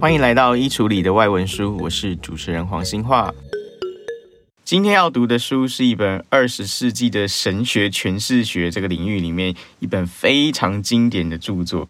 欢迎来到衣橱里的外文书，我是主持人黄星樺。今天要读的书是一本二十世纪的神学诠释学这个领域里面一本非常经典的著作。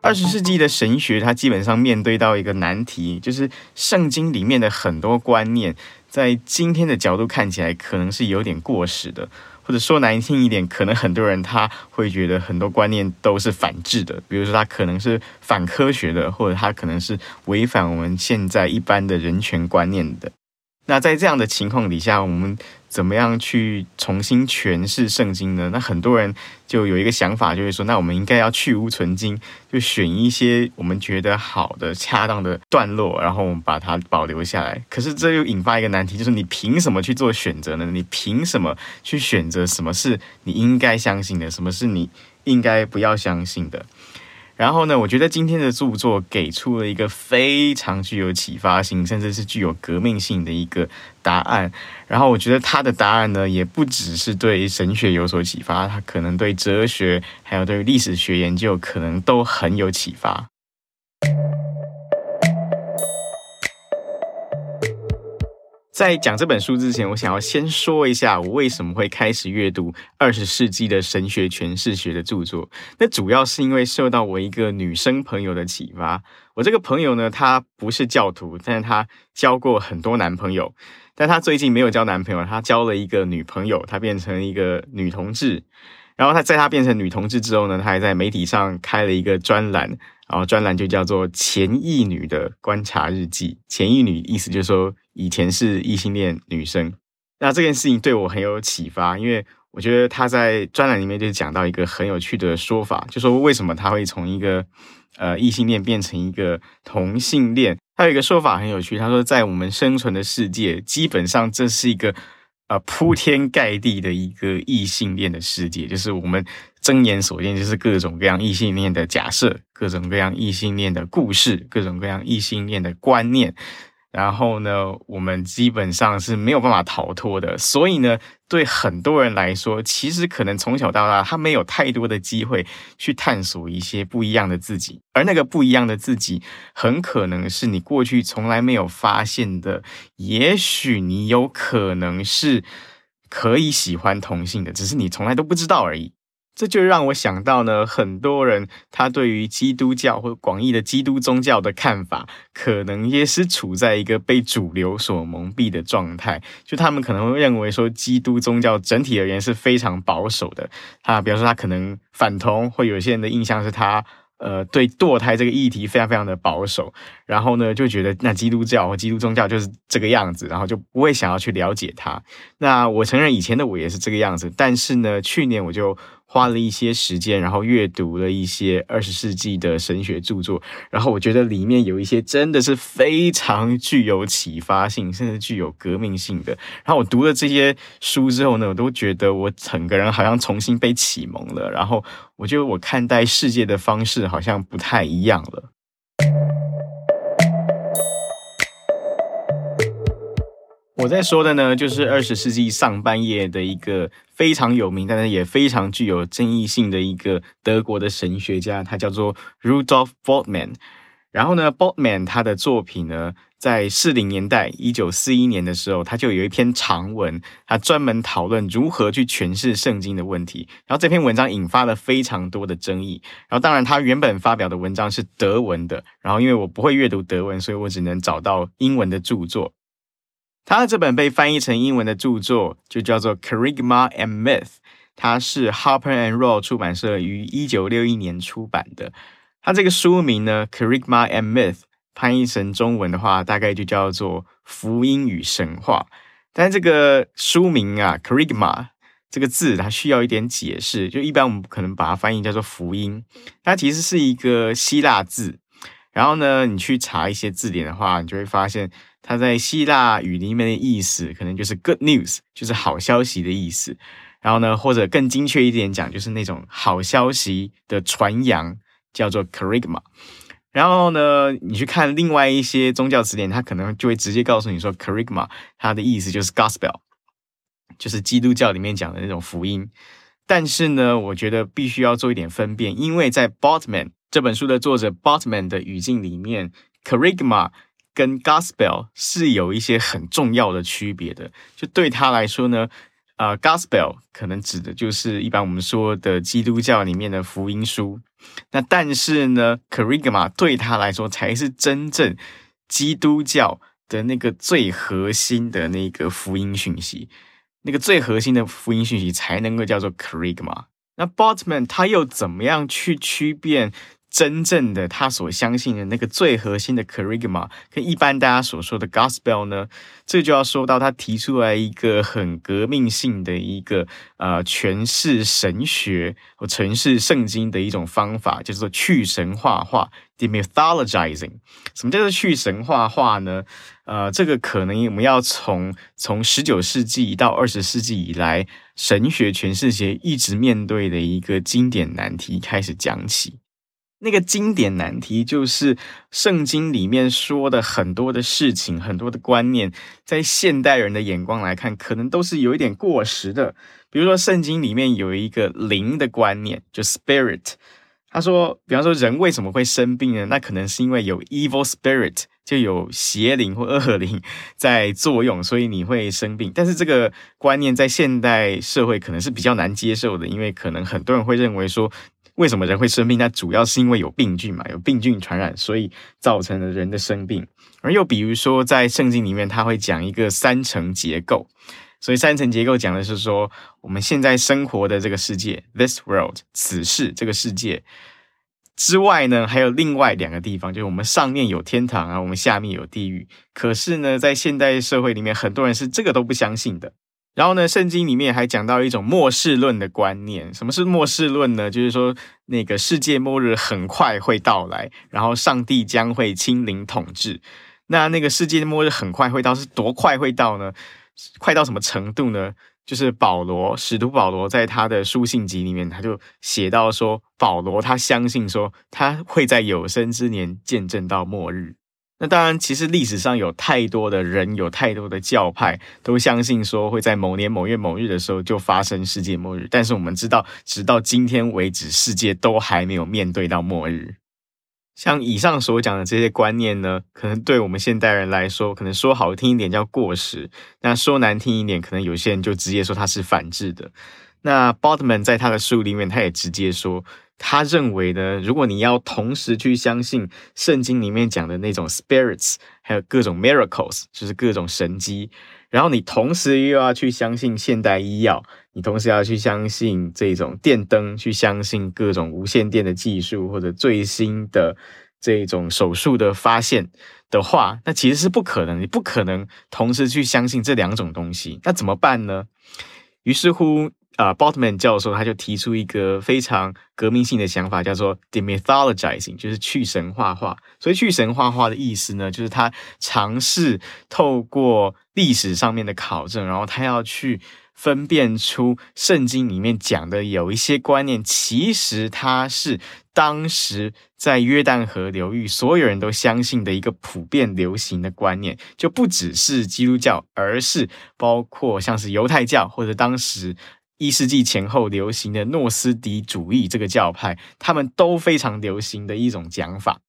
二十世纪的神学，它基本上面对到一个难题，就是圣经里面的很多观念，在今天的角度看起来，可能是有点过时的。或者说难听一点，可能很多人他会觉得很多观念都是反智的，比如说他可能是反科学的，或者他可能是违反我们现在一般的人权观念的。那在这样的情况底下，我们怎么样去重新诠释圣经呢？那很多人就有一个想法，就是说，那我们应该要去芜存经，就选一些我们觉得好的、恰当的段落，然后我们把它保留下来。可是这又引发一个难题，就是你凭什么去做选择呢？你凭什么去选择什么是你应该相信的，什么是你应该不要相信的？然后呢，我觉得今天的著作给出了一个非常具有启发性，甚至是具有革命性的一个答案。然后我觉得他的答案呢，也不只是对神学有所启发，他可能对哲学，还有对历史学研究，可能都很有启发。在讲这本书之前，我想要先说一下我为什么会开始阅读二十世纪的神学诠释学的著作。那主要是因为受到我一个女生朋友的启发。我这个朋友呢，她不是教徒，但是她交过很多男朋友。但她最近没有交男朋友，她交了一个女朋友，她变成一个女同志。然后她在她变成女同志之后呢，她还在媒体上开了一个专栏。然后专栏就叫做“前异女的观察日记”。前异女意思就是说以前是异性恋女生。那这件事情对我很有启发，因为我觉得她在专栏里面就讲到一个很有趣的说法，就说为什么她会从一个呃异性恋变成一个同性恋。他有一个说法很有趣，他说在我们生存的世界，基本上这是一个。呃，铺天盖地的一个异性恋的世界，就是我们睁眼所见，就是各种各样异性恋的假设，各种各样异性恋的故事，各种各样异性恋的观念。然后呢，我们基本上是没有办法逃脱的。所以呢，对很多人来说，其实可能从小到大，他没有太多的机会去探索一些不一样的自己。而那个不一样的自己，很可能是你过去从来没有发现的。也许你有可能是可以喜欢同性的，只是你从来都不知道而已。这就让我想到呢，很多人他对于基督教或广义的基督宗教的看法，可能也是处在一个被主流所蒙蔽的状态。就他们可能会认为说，基督宗教整体而言是非常保守的。他比方说，他可能反同，或有些人的印象是他。呃，对堕胎这个议题非常非常的保守，然后呢，就觉得那基督教或基督宗教就是这个样子，然后就不会想要去了解它。那我承认以前的我也是这个样子，但是呢，去年我就。花了一些时间，然后阅读了一些二十世纪的神学著作，然后我觉得里面有一些真的是非常具有启发性，甚至具有革命性的。然后我读了这些书之后呢，我都觉得我整个人好像重新被启蒙了，然后我觉得我看待世界的方式好像不太一样了。我在说的呢，就是二十世纪上半叶的一个非常有名，但是也非常具有争议性的一个德国的神学家，他叫做 Rudolf Bultmann。然后呢，Bultmann 他的作品呢，在四零年代，一九四一年的时候，他就有一篇长文，他专门讨论如何去诠释圣经的问题。然后这篇文章引发了非常多的争议。然后当然，他原本发表的文章是德文的，然后因为我不会阅读德文，所以我只能找到英文的著作。他的这本被翻译成英文的著作就叫做《Kerygma and Myth》，它是 Harper and Row 出版社于一九六一年出版的。它这个书名呢，《Kerygma and Myth》翻译成中文的话，大概就叫做《福音与神话》。但这个书名啊，《，KARIGMA》这个字它需要一点解释，就一般我们可能把它翻译叫做福音，它其实是一个希腊字。然后呢，你去查一些字典的话，你就会发现。它在希腊语里面的意思，可能就是 good news，就是好消息的意思。然后呢，或者更精确一点讲，就是那种好消息的传扬，叫做 kerygma。然后呢，你去看另外一些宗教词典，它可能就会直接告诉你说，kerygma 它的意思就是 gospel，就是基督教里面讲的那种福音。但是呢，我觉得必须要做一点分辨，因为在 Botman 这本书的作者 Botman 的语境里面 karigma 跟 Gospel 是有一些很重要的区别的。就对他来说呢，啊、，Gospel 可能指的就是一般我们说的基督教里面的福音书。那但是呢 karigma 对他来说才是真正基督教的那个最核心的那个福音讯息，那个最核心的福音讯息才能够叫做 karigma。那 Botman 他又怎么样去区辨？真正的他所相信的那个最核心的 c a r i g m a 跟一般大家所说的 Gospel 呢，这就要说到他提出来一个很革命性的一个呃诠释神学或诠释圣经的一种方法，叫做去神化化 （demythologizing）。什么叫做去神化化呢？呃，这个可能我们要从从十九世纪到二十世纪以来，神学诠释学一直面对的一个经典难题开始讲起。那个经典难题就是圣经里面说的很多的事情，很多的观念，在现代人的眼光来看，可能都是有一点过时的。比如说，圣经里面有一个灵的观念，就 spirit。他说，比方说，人为什么会生病呢？那可能是因为有 evil spirit，就有邪灵或恶灵在作用，所以你会生病。但是这个观念在现代社会可能是比较难接受的，因为可能很多人会认为说。为什么人会生病？那主要是因为有病菌嘛，有病菌传染，所以造成了人的生病。而又比如说，在圣经里面，他会讲一个三层结构。所以三层结构讲的是说，我们现在生活的这个世界，this world，此世这个世界之外呢，还有另外两个地方，就是我们上面有天堂啊，我们下面有地狱。可是呢，在现代社会里面，很多人是这个都不相信的。然后呢，圣经里面还讲到一种末世论的观念。什么是末世论呢？就是说，那个世界末日很快会到来，然后上帝将会亲临统治。那那个世界末日很快会到，是多快会到呢？快到什么程度呢？就是保罗，使徒保罗在他的书信集里面，他就写到说，保罗他相信说，他会在有生之年见证到末日。那当然，其实历史上有太多的人，有太多的教派都相信说会在某年某月某日的时候就发生世界末日。但是我们知道，直到今天为止，世界都还没有面对到末日。像以上所讲的这些观念呢，可能对我们现代人来说，可能说好听一点叫过时，那说难听一点，可能有些人就直接说它是反智的。那 b o t m a n 在他的书里面，他也直接说。他认为呢，如果你要同时去相信圣经里面讲的那种 spirits，还有各种 miracles，就是各种神迹，然后你同时又要去相信现代医药，你同时要去相信这种电灯，去相信各种无线电的技术或者最新的这种手术的发现的话，那其实是不可能，你不可能同时去相信这两种东西，那怎么办呢？于是乎。啊、，Bottman 教授他就提出一个非常革命性的想法，叫做 demythologizing，就是去神话化。所以去神话化的意思呢，就是他尝试透过历史上面的考证，然后他要去分辨出圣经里面讲的有一些观念，其实它是当时在约旦河流域所有人都相信的一个普遍流行的观念，就不只是基督教，而是包括像是犹太教或者当时。一世纪前后流行的诺斯底主义这个教派，他们都非常流行的一种讲法。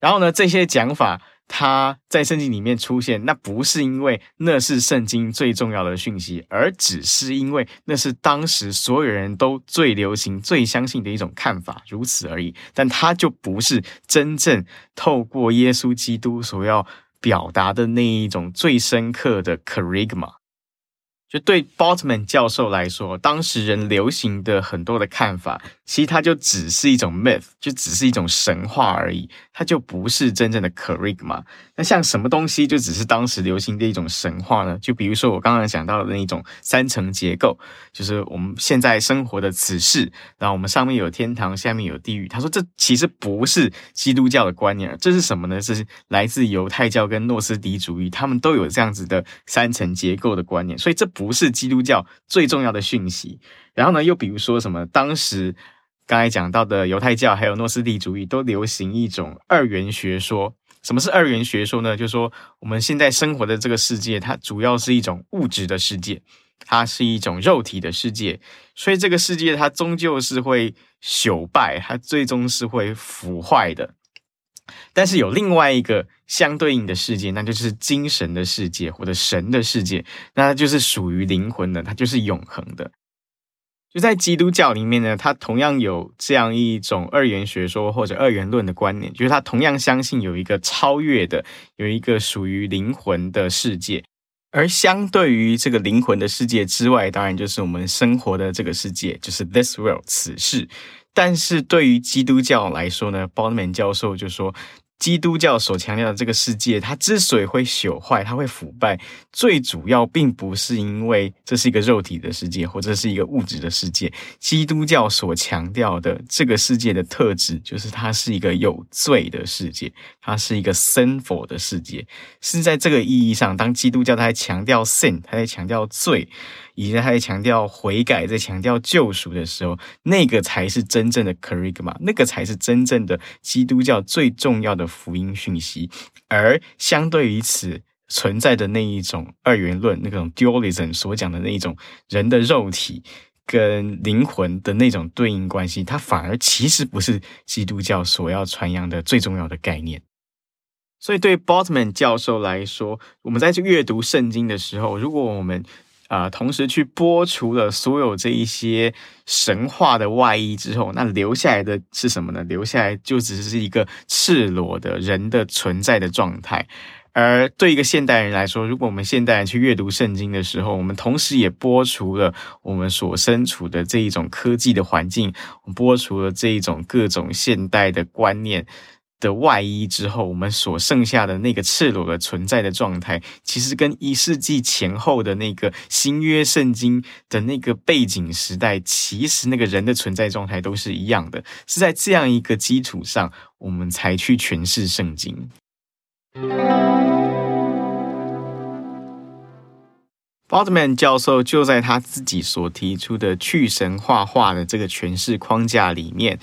然后呢，这些讲法它在圣经里面出现，那不是因为那是圣经最重要的讯息，而只是因为那是当时所有人都最流行、最相信的一种看法，如此而已。但它就不是真正透过耶稣基督所要表达的那一种最深刻的 Kerygma。就对 Botman 教授来说，当时人流行的很多的看法，其实它就只是一种 myth，就只是一种神话而已，它就不是真正的 Kerygma。那像什么东西就只是当时流行的一种神话呢？就比如说我刚刚讲到的那一种三层结构，就是我们现在生活的此世，然后我们上面有天堂，下面有地狱。他说这其实不是基督教的观念，这是什么呢？这是来自犹太教跟诺斯底主义，他们都有这样子的三层结构的观念，所以这。不是基督教最重要的讯息。然后呢，又比如说什么，当时刚才讲到的犹太教还有诺斯底主义都流行一种二元学说。什么是二元学说呢？就是说我们现在生活的这个世界，它主要是一种物质的世界，它是一种肉体的世界，所以这个世界它终究是会朽败，它最终是会腐坏的。但是有另外一个相对应的世界，那就是精神的世界或者神的世界，那它就是属于灵魂的，它就是永恒的。就在基督教里面呢，它同样有这样一种二元学说或者二元论的观念，就是它同样相信有一个超越的，有一个属于灵魂的世界。而相对于这个灵魂的世界之外，当然就是我们生活的这个世界，就是 this world 此世。但是对于基督教来说呢，Botman 教授就说，基督教所强调的这个世界，它之所以会朽坏，它会腐败，最主要并不是因为这是一个肉体的世界，或者是一个物质的世界。基督教所强调的这个世界的特质，就是它是一个有罪的世界，它是一个 sinful 的世界。是在这个意义上，当基督教它在强调 sin，它在强调罪。以及他在强调悔改，在强调救赎的时候，那个才是真正的 kerygma，那个才是真正的基督教最重要的福音讯息。而相对于此存在的那一种二元论，那种 dualism 所讲的那一种人的肉体跟灵魂的那种对应关系，它反而其实不是基督教所要传扬的最重要的概念。所以对 Botman 教授来说，我们在去阅读圣经的时候，如果我们啊、同时去剥除了所有这一些神话的外衣之后，那留下来的是什么呢？留下来就只是一个赤裸的人的存在的状态。而对一个现代人来说，如果我们现代人去阅读圣经的时候，我们同时也剥除了我们所身处的这一种科技的环境，剥除了这一种各种现代的观念。的外衣之后，我们所剩下的那个赤裸的存在的状态，其实跟一世纪前后的那个新约圣经的那个背景时代，其实那个人的存在状态都是一样的。是在这样一个基础上，我们才去诠释圣经。Baldman 教授就在他自己所提出的去神话化的这个诠释框架里面。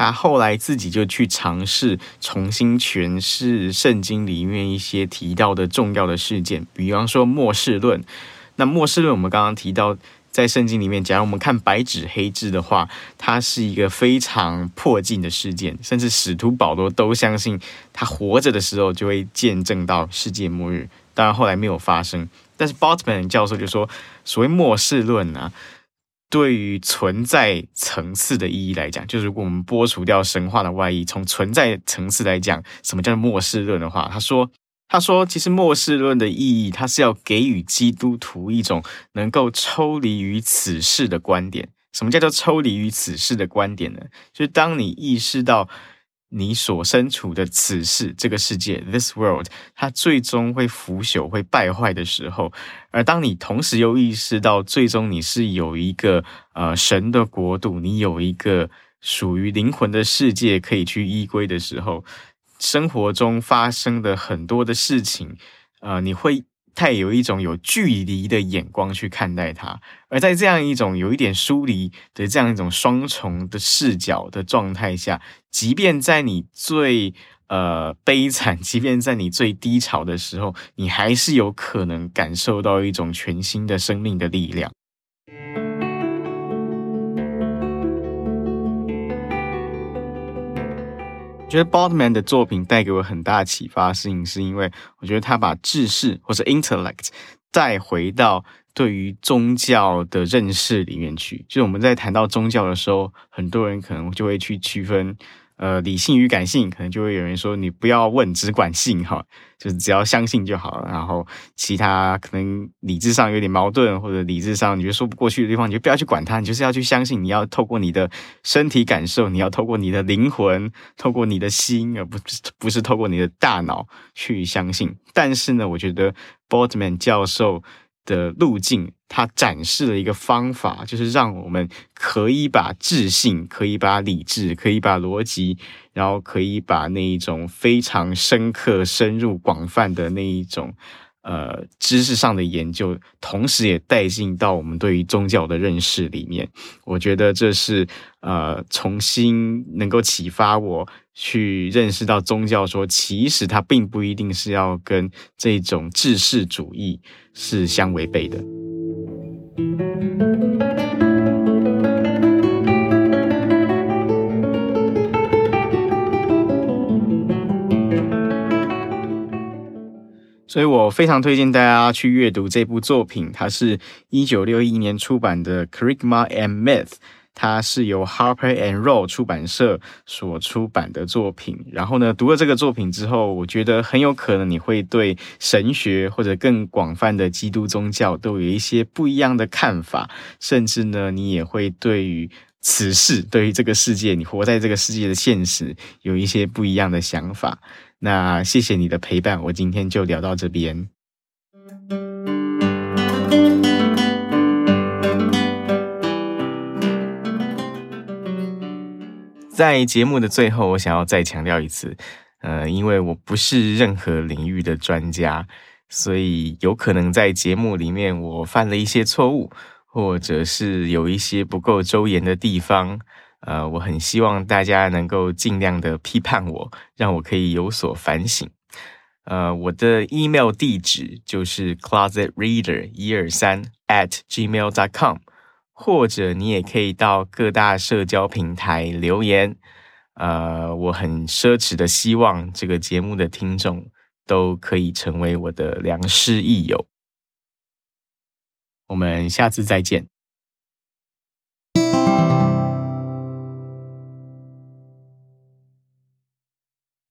他后来自己就去尝试重新诠释圣经里面一些提到的重要的事件，比方说末世论。那末世论，我们刚刚提到，在圣经里面，假如我们看白纸黑字的话，它是一个非常迫近的事件，甚至使徒保罗都相信他活着的时候就会见证到世界末日。当然后来没有发生，但是 botman 教授就说，所谓末世论呢、对于存在层次的意义来讲，就是如果我们剥除掉神话的外衣，从存在层次来讲，什么叫做末世论的话，他说，他说，其实末世论的意义，它是要给予基督徒一种能够抽离于此世的观点。什么叫做抽离于此世的观点呢？就是当你意识到。你所身处的此世这个世界，this world，它最终会腐朽、会败坏的时候，而当你同时又意识到，最终你是有一个呃神的国度，你有一个属于灵魂的世界可以去依归的时候，生活中发生的很多的事情，呃，你会。太有一种有距离的眼光去看待它，而在这样一种有一点疏离的这样一种双重的视角的状态下，即便在你最呃悲惨，即便在你最低潮的时候，你还是有可能感受到一种全新的生命的力量。我觉得 Baldman 的作品带给我很大启发性，是因为我觉得他把知识或者 intellect 带回到对于宗教的认识里面去。就是我们在谈到宗教的时候，很多人可能就会去区分。呃，理性与感性，可能就会有人说，你不要问，只管信哈，就是只要相信就好了。然后其他可能理智上有点矛盾，或者理智上你觉得说不过去的地方，你就不要去管它，你就是要去相信。你要透过你的身体感受，你要透过你的灵魂，透过你的心，而不是不是透过你的大脑去相信。但是呢，我觉得 Boltman 教授的路径，他展示了一个方法，就是让我们可以把智性，可以把理智，可以把逻辑，然后可以把那一种非常深刻、深入、广泛的那一种呃知识上的研究，同时也带进到我们对于宗教的认识里面。我觉得这是呃重新能够启发我。去认识到宗教说，其实它并不一定是要跟这种治世主义是相违背的。所以我非常推荐大家去阅读这部作品，它是一九六一年出版的《Krigma and Myth》，它是由 Harper and Row 出版社所出版的作品。然后呢，读了这个作品之后，我觉得很有可能你会对神学或者更广泛的基督宗教都有一些不一样的看法，甚至呢，你也会对于此事，对于这个世界，你活在这个世界的现实，有一些不一样的想法。那谢谢你的陪伴，我今天就聊到这边。在节目的最后，我想要再强调一次，呃，因为我不是任何领域的专家，所以有可能在节目里面我犯了一些错误，或者是有一些不够周延的地方。呃，我很希望大家能够尽量的批判我，让我可以有所反省。呃，我的 email 地址就是 closetreader 一二三 at gmail dot com，或者你也可以到各大社交平台留言。呃，我很奢侈的希望这个节目的听众都可以成为我的良师益友。我们下次再见。